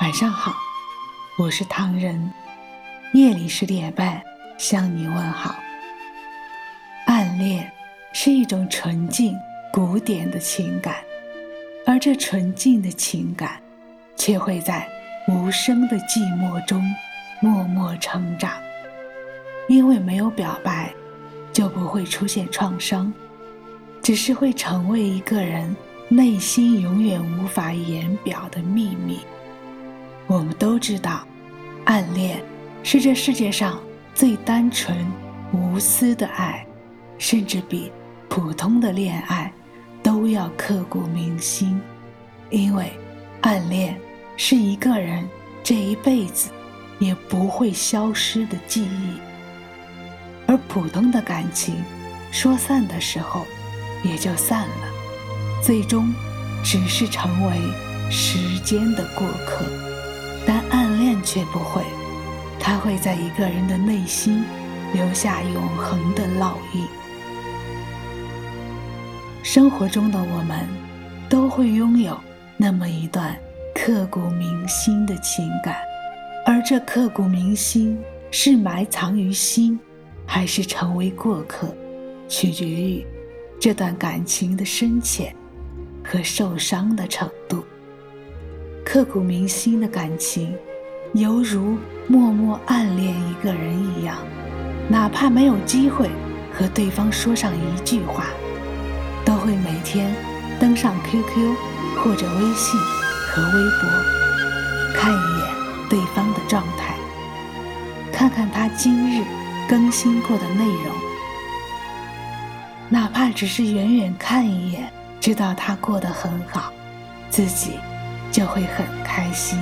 晚上好，我是唐人。夜里十点半向你问好。暗恋是一种纯净、古典的情感，而这纯净的情感，却会在无声的寂寞中默默成长。因为没有表白，就不会出现创伤，只是会成为一个人内心永远无法言表的秘密。我们都知道，暗恋是这世界上最单纯、无私的爱，甚至比普通的恋爱都要刻骨铭心。因为，暗恋是一个人这一辈子也不会消失的记忆，而普通的感情说散的时候也就散了，最终只是成为时间的过客。但暗恋却不会，它会在一个人的内心留下永恒的烙印。生活中的我们，都会拥有那么一段刻骨铭心的情感，而这刻骨铭心是埋藏于心，还是成为过客，取决于这段感情的深浅和受伤的程度。刻骨铭心的感情，犹如默默暗恋一个人一样，哪怕没有机会和对方说上一句话，都会每天登上 QQ 或者微信和微博，看一眼对方的状态，看看他今日更新过的内容，哪怕只是远远看一眼，知道他过得很好，自己。就会很开心。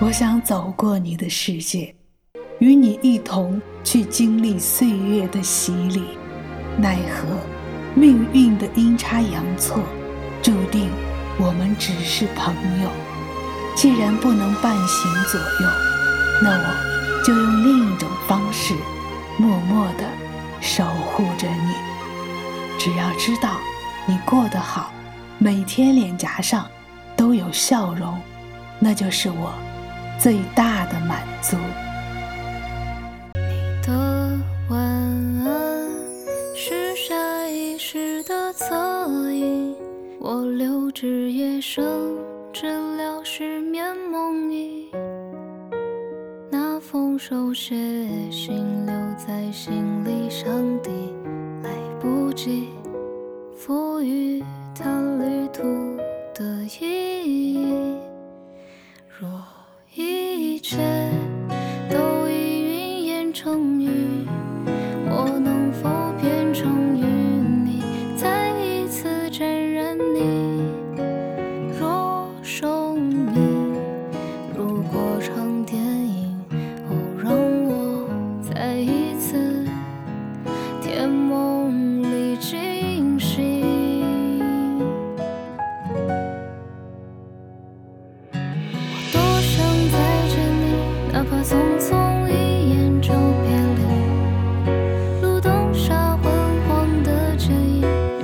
我想走过你的世界，与你一同去经历岁月的洗礼。奈何命运的阴差阳错，注定我们只是朋友。既然不能伴行左右，那我就用另一种方式，默默地守护着你。只要知道你过得好，每天脸颊上。都有笑容，那就是我最大的满足。你的晚安是下意识的侧影，我留至夜深，治疗失眠梦呓。那封手写信留在行李箱底，来不及赋予它旅途。的意义，若一切都已云烟成雨，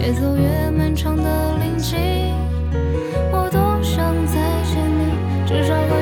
越走越漫长的林径，我多想再见你，至少。